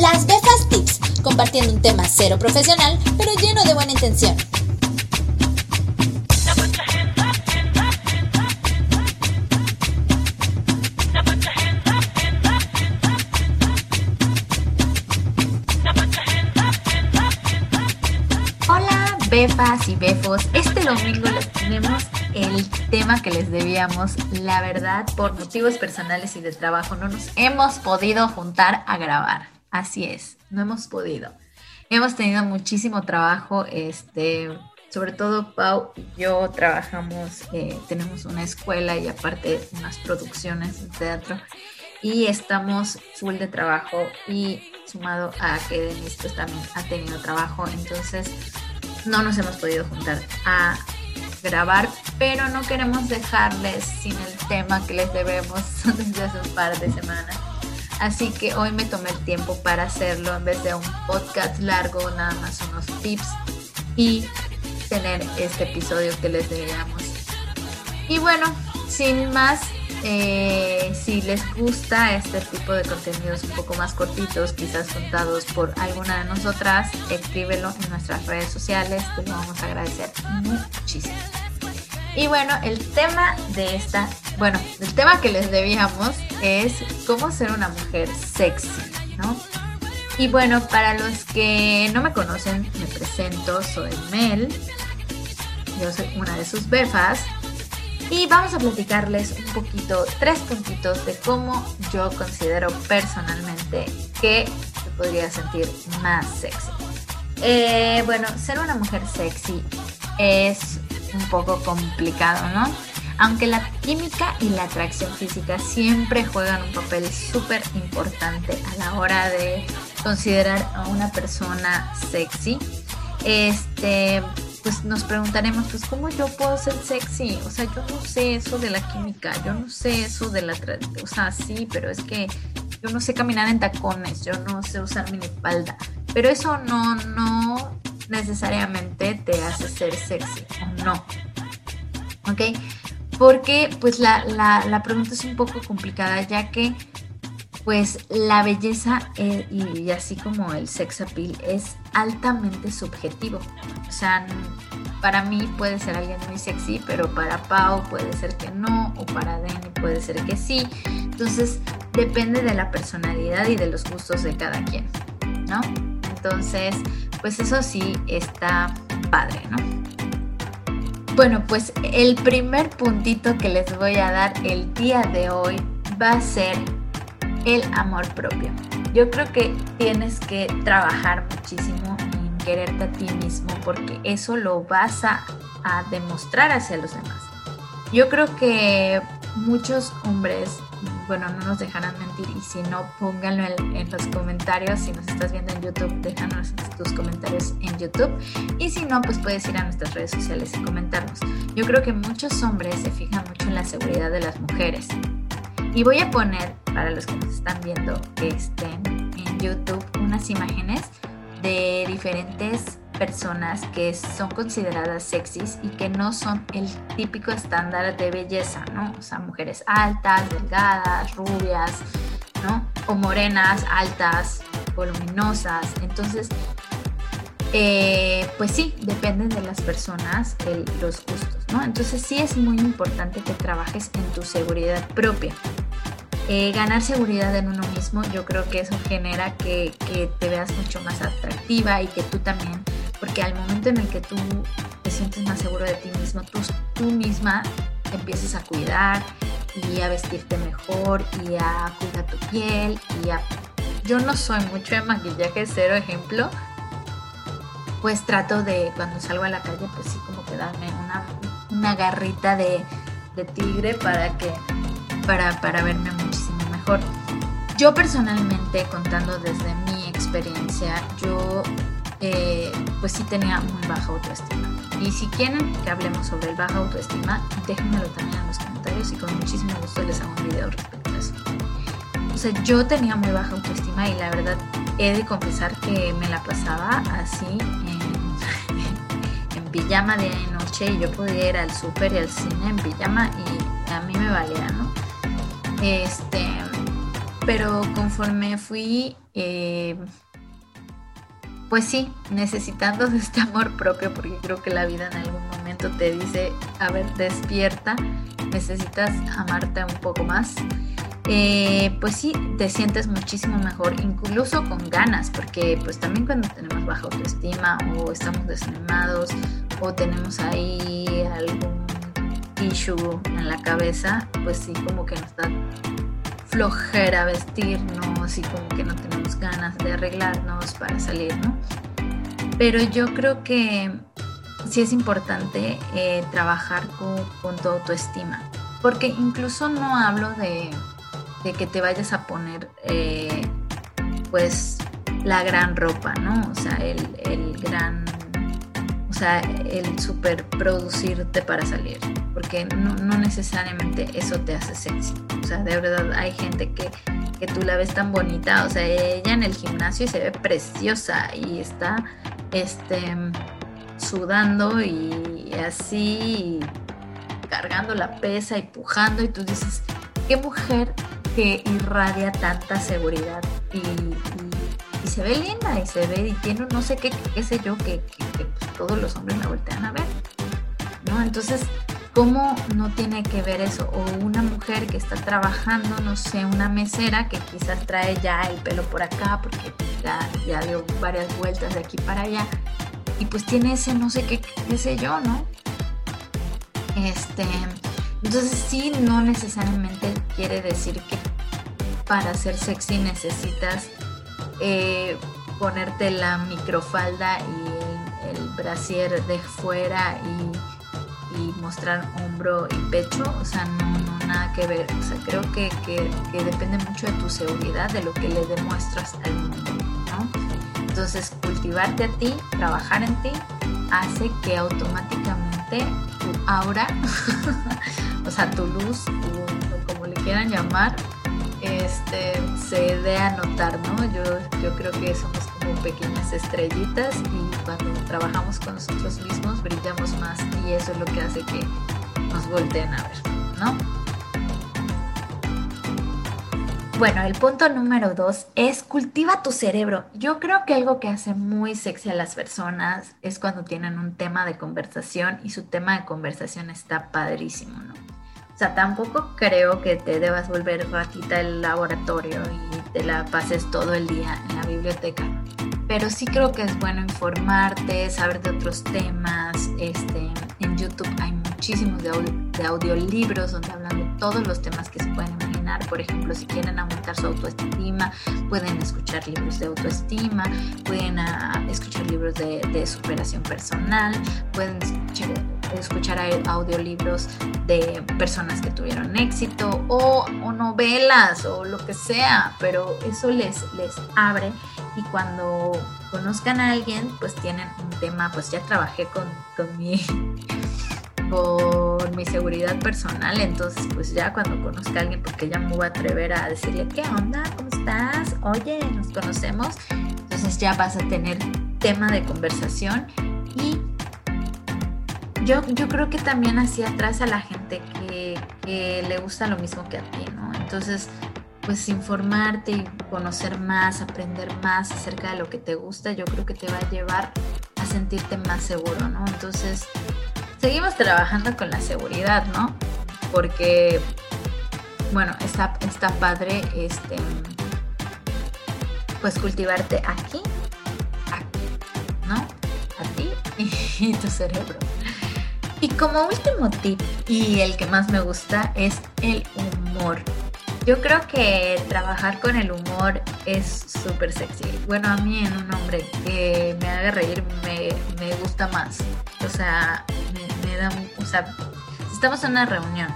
Las Befas Tips, compartiendo un tema cero profesional, pero lleno de buena intención. Hola, Befas y Befos. Este domingo les tenemos el tema que les debíamos. La verdad, por motivos personales y de trabajo, no nos hemos podido juntar a grabar. Así es, no hemos podido. Hemos tenido muchísimo trabajo, este, sobre todo Pau y yo trabajamos, eh, tenemos una escuela y aparte unas producciones de teatro y estamos full de trabajo y sumado a que Denise pues también ha tenido trabajo, entonces no nos hemos podido juntar a grabar, pero no queremos dejarles sin el tema que les debemos desde hace un par de semanas. Así que hoy me tomé el tiempo para hacerlo en vez de un podcast largo, nada más unos tips y tener este episodio que les debíamos. Y bueno, sin más, eh, si les gusta este tipo de contenidos un poco más cortitos, quizás contados por alguna de nosotras, escríbelo en nuestras redes sociales, te lo vamos a agradecer muchísimo. Y bueno, el tema de esta, bueno, el tema que les debíamos es cómo ser una mujer sexy, ¿no? Y bueno, para los que no me conocen, me presento, soy Mel, yo soy una de sus befas y vamos a platicarles un poquito, tres puntitos de cómo yo considero personalmente que te podría sentir más sexy. Eh, bueno, ser una mujer sexy es un poco complicado, ¿no? Aunque la química y la atracción física siempre juegan un papel súper importante a la hora de considerar a una persona sexy, este, pues nos preguntaremos, pues ¿cómo yo puedo ser sexy? O sea, yo no sé eso de la química, yo no sé eso de la, o sea, sí, pero es que yo no sé caminar en tacones, yo no sé usar minifalda, pero eso no, no necesariamente te hace ser sexy o no. ¿Ok? Porque pues la, la, pregunta es un poco complicada ya que pues la belleza eh, y así como el sex appeal es altamente subjetivo. O sea, para mí puede ser alguien muy sexy, pero para Pau puede ser que no, o para Denny puede ser que sí. Entonces depende de la personalidad y de los gustos de cada quien, ¿no? Entonces, pues eso sí está padre, ¿no? Bueno, pues el primer puntito que les voy a dar el día de hoy va a ser el amor propio. Yo creo que tienes que trabajar muchísimo en quererte a ti mismo porque eso lo vas a, a demostrar hacia los demás. Yo creo que muchos hombres bueno, no nos dejarán mentir y si no, pónganlo en, los comentarios. Si nos estás viendo en YouTube, déjanos tus comentarios en YouTube. Y si no, pues puedes ir a nuestras redes sociales y comentarnos. Yo creo que muchos hombres se fijan mucho en la seguridad de las mujeres. Y voy a poner, para los que nos están viendo este, en YouTube, unas imágenes de diferentes personas que son consideradas sexys y que no son el típico estándar de belleza, ¿no? O sea, mujeres altas, delgadas, rubias, ¿no? O morenas, altas, voluminosas. Entonces, eh, pues sí, dependen de las personas los gustos, ¿no? Entonces sí es muy importante que trabajes en tu seguridad propia. Eh, ganar seguridad en uno mismo, yo creo que eso genera que, que, te veas mucho más atractiva y que tú también porque al momento en el que tú te sientes más seguro de ti mismo, tú, tú misma empiezas a cuidar y a vestirte mejor y a cuidar tu piel y a... Yo no soy mucho de maquillaje, cero ejemplo, pues trato de cuando salgo a la calle, pues sí, como que darme una, una garrita de, de, tigre para que, para, para verme muchísimo mejor. Yo personalmente, contando desde mi experiencia, yo eh, pues sí tenía muy baja autoestima. Y si quieren que hablemos sobre el baja autoestima, déjenmelo también en los comentarios y con muchísimo gusto les hago un video respecto a eso. O sea, yo tenía muy baja autoestima y la verdad he de confesar que me la pasaba así en, en pijama de noche y yo podía ir al súper y al cine en pijama y a mí me valía, ¿no? Este, pero conforme fui, eh, pues sí, necesitando de este amor propio, porque creo que la vida en algún momento te dice, a ver, despierta, necesitas amarte un poco más. Eh, pues sí, te sientes muchísimo mejor, incluso con ganas, porque pues también cuando tenemos baja autoestima o estamos desanimados o tenemos ahí algún issue en la cabeza, pues sí, como que nos da flojera vestirnos y como que no tenemos ganas de arreglarnos para salir, ¿no? Pero yo creo que sí es importante eh, trabajar con, tu autoestima, porque incluso no hablo de, que te vayas a poner eh, pues la gran ropa, ¿no? O sea, el, el gran el super producirte para salir, porque no, necesariamente eso te hace sexy. O sea, de verdad hay gente que, que tú la ves tan bonita, o sea, ella en el gimnasio se ve preciosa y está este, sudando y así cargando la pesa y pujando y tú dices, qué mujer que irradia tanta seguridad y y se ve linda y se ve y tiene no sé qué, qué sé yo, que, pues, todos los hombres la voltean a ver. ¿no? Entonces, ¿cómo no tiene que ver eso? O una mujer que está trabajando, no sé, una mesera que quizás trae ya el pelo por acá porque ya, ya dio varias vueltas de aquí para allá y pues tiene ese no sé qué, qué sé yo, ¿no? Este, entonces sí, no necesariamente quiere decir que para ser sexy necesitas eh, ponerte la microfalda y el, brasier de fuera y, mostrar hombro y pecho, o sea, no, nada que ver. O sea, creo que, depende mucho de tu seguridad, de lo que le demuestras al mundo, ¿no? Entonces, cultivarte a ti, trabajar en ti, hace que automáticamente tu aura, o sea, tu luz, como le quieran llamar, este, se dé a notar, ¿no? Yo, yo creo que somos como pequeñas estrellitas y cuando trabajamos con nosotros mismos brillamos más y eso es lo que hace que nos volteen a ver, ¿no? Bueno, el punto número dos es cultiva tu cerebro. Yo creo que algo que hace muy sexy a las personas es cuando tienen un tema de conversación y su tema de conversación está padrísimo, ¿no? Sea, tampoco creo que te debas volver ratita el laboratorio y te la pases todo el día en la biblioteca. Pero sí creo que es bueno informarte, saber de otros temas. Este, en YouTube hay muchísimos de, de audiolibros donde hablan de todos los temas que se pueden imaginar. Por ejemplo, si quieren aumentar su autoestima, pueden escuchar libros de autoestima, pueden ah, escuchar libros de, superación personal, pueden escuchar audiolibros de personas que tuvieron éxito o, novelas o lo que sea, pero eso les, les abre y cuando conozcan a alguien, pues tienen un tema, pues ya trabajé con, con mi con mi seguridad personal, entonces pues ya cuando conozca a alguien, porque ya me voy a atrever a decirle, ¿qué onda? ¿Cómo estás? Oye, nos conocemos, entonces ya vas a tener tema de conversación y yo, yo creo que también así atrás a la gente que, le gusta lo mismo que a ti, ¿no? Entonces, pues informarte y conocer más, aprender más acerca de lo que te gusta, yo creo que te va a llevar a sentirte más seguro, ¿no? Entonces, seguimos trabajando con la seguridad, ¿no? Porque, bueno, está, está padre, este, pues cultivarte aquí, aquí, ¿no? A ti y tu cerebro. Y como último tip, y el que más me gusta, es el humor. Yo creo que trabajar con el humor es súper sexy. Bueno, a mí en un hombre que me haga reír me, gusta más. O sea, me, O sea, si estamos en una reunión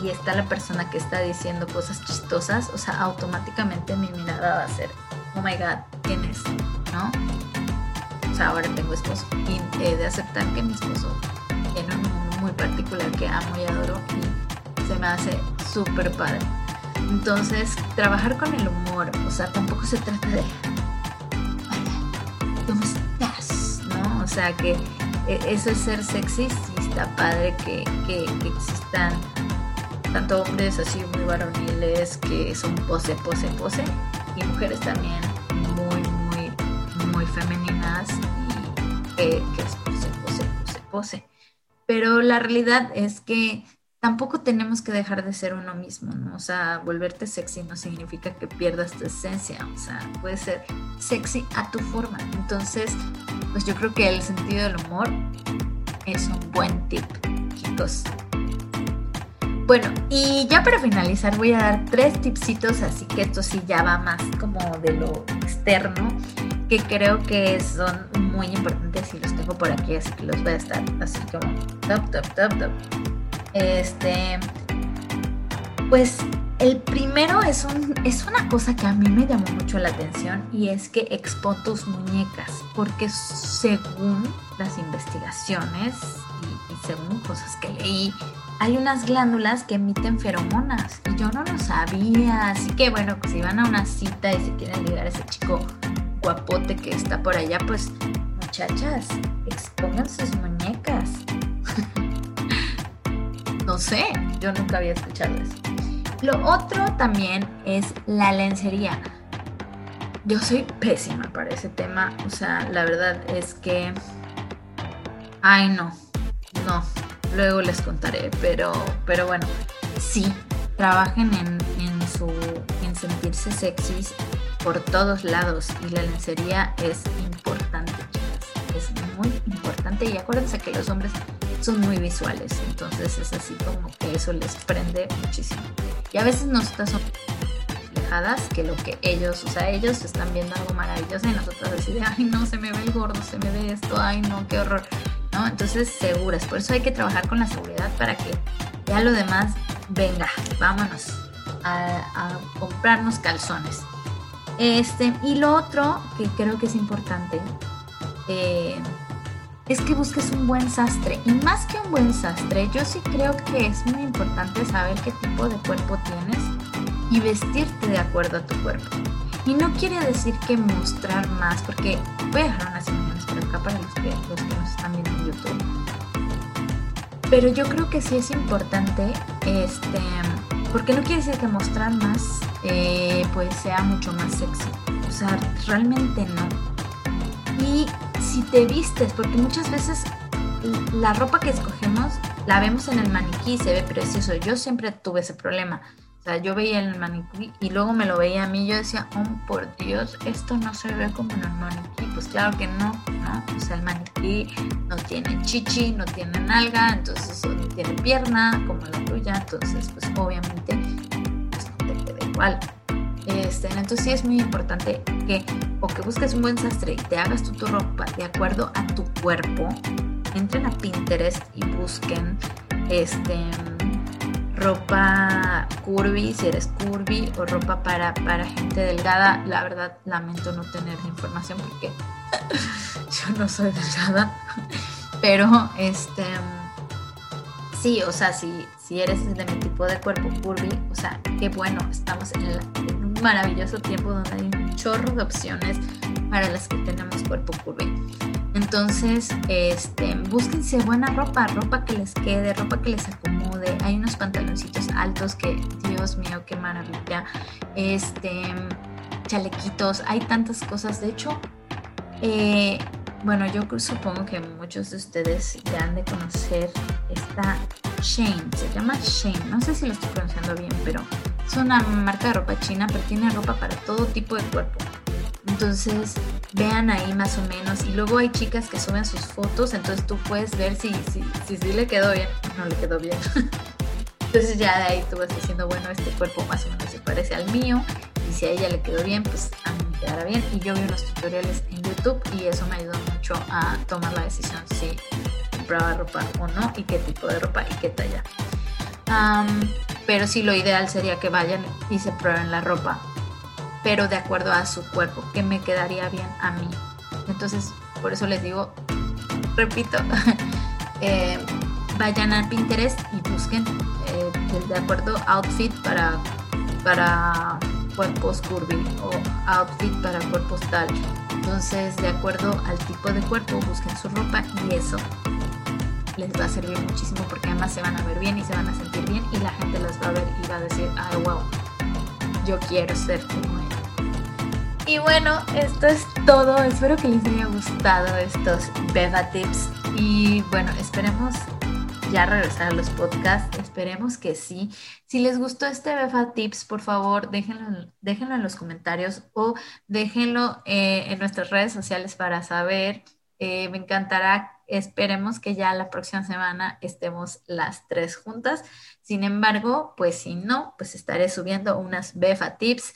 y está la persona que está diciendo cosas chistosas, o sea, automáticamente mi mirada va a ser, oh my god, ¿quién es? ¿No? O sea, ahora tengo esposo y he de aceptar que mi esposo tiene un muy particular que amo y adoro y se me hace súper padre. Entonces, trabajar con el humor, o sea, tampoco se trata de, hola, ¿cómo estás? ¿No? O sea, que e, eso es ser sexy, sí está padre que, que, existan tanto hombres así muy varoniles que son pose, pose, pose, y mujeres también muy, muy, muy femeninas y que, que es pose, pose, pose, pose. Pero la realidad es que tampoco tenemos que dejar de ser uno mismo, ¿no? O sea, volverte sexy no significa que pierdas tu esencia, o sea, puede ser sexy a tu forma. Entonces, pues yo creo que el sentido del humor es un buen tip, chicos. Bueno, y ya para finalizar voy a dar tres tipsitos, así que esto sí ya va más como de lo externo, que creo que son muy importantes y los tengo por aquí, así que los voy a estar así como top, top, top, top. Este, pues el primero es, un, es una cosa que a mí me llamó mucho la atención y es que expon tus muñecas, porque según las investigaciones y, según cosas que leí, hay unas glándulas que emiten feromonas y yo no lo sabía. Así que bueno, pues si van a una cita y se quieren ligar a ese chico guapote que está por allá, pues muchachas, expongan sus muñecas. no sé, yo nunca había escuchado eso. Lo otro también es la lencería. Yo soy pésima para ese tema, o sea, la verdad es que... Ay, no, no, luego les contaré, pero, pero bueno, sí, trabajen en, en, su, en sentirse sexys por todos lados y la lencería es importante, chicas, es muy importante y acuérdense que los hombres son muy visuales, entonces es así como que eso les prende muchísimo. Y a veces nosotras somos alejadas que lo que ellos, o sea, ellos están viendo algo maravilloso y nosotros así de, ay no, se me ve el gordo, se me ve esto, ay no, qué horror. Entonces, seguras. Por eso hay que trabajar con la seguridad para que ya lo demás venga, vámonos a, comprarnos calzones. Este, y lo otro que creo que es importante eh, es que busques un buen sastre. Y más que un buen sastre, yo sí creo que es muy importante saber qué tipo de cuerpo tienes y vestirte de acuerdo a tu cuerpo. Y no quiere decir que mostrar más, porque voy a dejar unas imágenes por acá para los que, los que nos están viendo en YouTube. Pero yo creo que sí es importante, este, porque no quiere decir que mostrar más eh, pues sea mucho más sexy. O sea, realmente no. Y si te vistes, porque muchas veces la ropa que escogemos la vemos en el maniquí se ve precioso. Yo siempre tuve ese problema o sea, yo veía el maniquí y luego me lo veía a mí yo decía, oh, por Dios, esto no se ve como en el maniquí. Pues claro que no, ¿no? O sea, el maniquí no tiene chichi, no tiene nalga, entonces tiene pierna como la tuya, entonces pues obviamente pues, no te queda igual. Este, entonces sí es muy importante que o que busques un buen sastre y te hagas tu, tu ropa de acuerdo a tu cuerpo. Entren a Pinterest y busquen este ropa curvy, si eres curvy, o ropa para, para gente delgada. La verdad, lamento no tener información porque yo no soy delgada. Pero, este, sí, o sea, si, si eres de mi tipo de cuerpo curvy, o sea, qué bueno, estamos en, un maravilloso tiempo donde hay un chorro de opciones para las que tenemos cuerpo curvy. Entonces, este, búsquense buena ropa, ropa que les quede, ropa que les acomode. Hay unos pantaloncitos altos que, Dios mío, qué maravilla. Este, chalequitos, hay tantas cosas. De hecho, eh, bueno, yo supongo que muchos de ustedes ya han de conocer esta Shane, se llama Shane, no sé si lo estoy pronunciando bien, pero es una marca de ropa china, pero tiene ropa para todo tipo de cuerpo. Entonces, vean ahí más o menos. Y luego hay chicas que suben sus fotos, entonces tú puedes ver si, si, si, si le quedó bien no le quedó bien. entonces ya de ahí tú vas diciendo, bueno, este cuerpo más o menos se parece al mío. Y si a ella le quedó bien, pues a mí me quedará bien. Y yo vi unos tutoriales en YouTube y eso me ayudó mucho a tomar la decisión si compraba ropa o no y qué tipo de ropa y qué talla. pero sí, lo ideal sería que vayan y se prueben la ropa pero de acuerdo a su cuerpo, que me quedaría bien a mí. Entonces, por eso les digo, repito, eh, vayan a Pinterest y busquen eh, de acuerdo outfit para, para cuerpos curvy o outfit para cuerpos tal. Entonces, de acuerdo al tipo de cuerpo, busquen su ropa y eso les va a servir muchísimo porque además se van a ver bien y se van a sentir bien y la gente los va a ver y va a decir, ay, wow, yo quiero ser como él. Y bueno, esto es todo. Espero que les haya gustado estos Beba Tips. Y bueno, esperemos ya regresar a los podcasts. Esperemos que sí. Si les gustó este Befa Tips, por favor, déjenlo, déjenlo en los comentarios o déjenlo eh, en nuestras redes sociales para saber. Eh, me encantará. Esperemos que ya la próxima semana estemos las tres juntas. Sin embargo, pues si no, pues estaré subiendo unas Befa Tips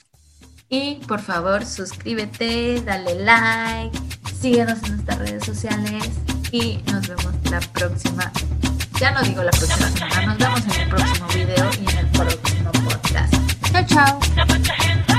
y por favor, suscríbete, dale like, síguenos en nuestras redes sociales y nos vemos la próxima. Ya no digo la próxima semana. Nos vemos en el próximo video y en el próximo podcast. Chao, chao.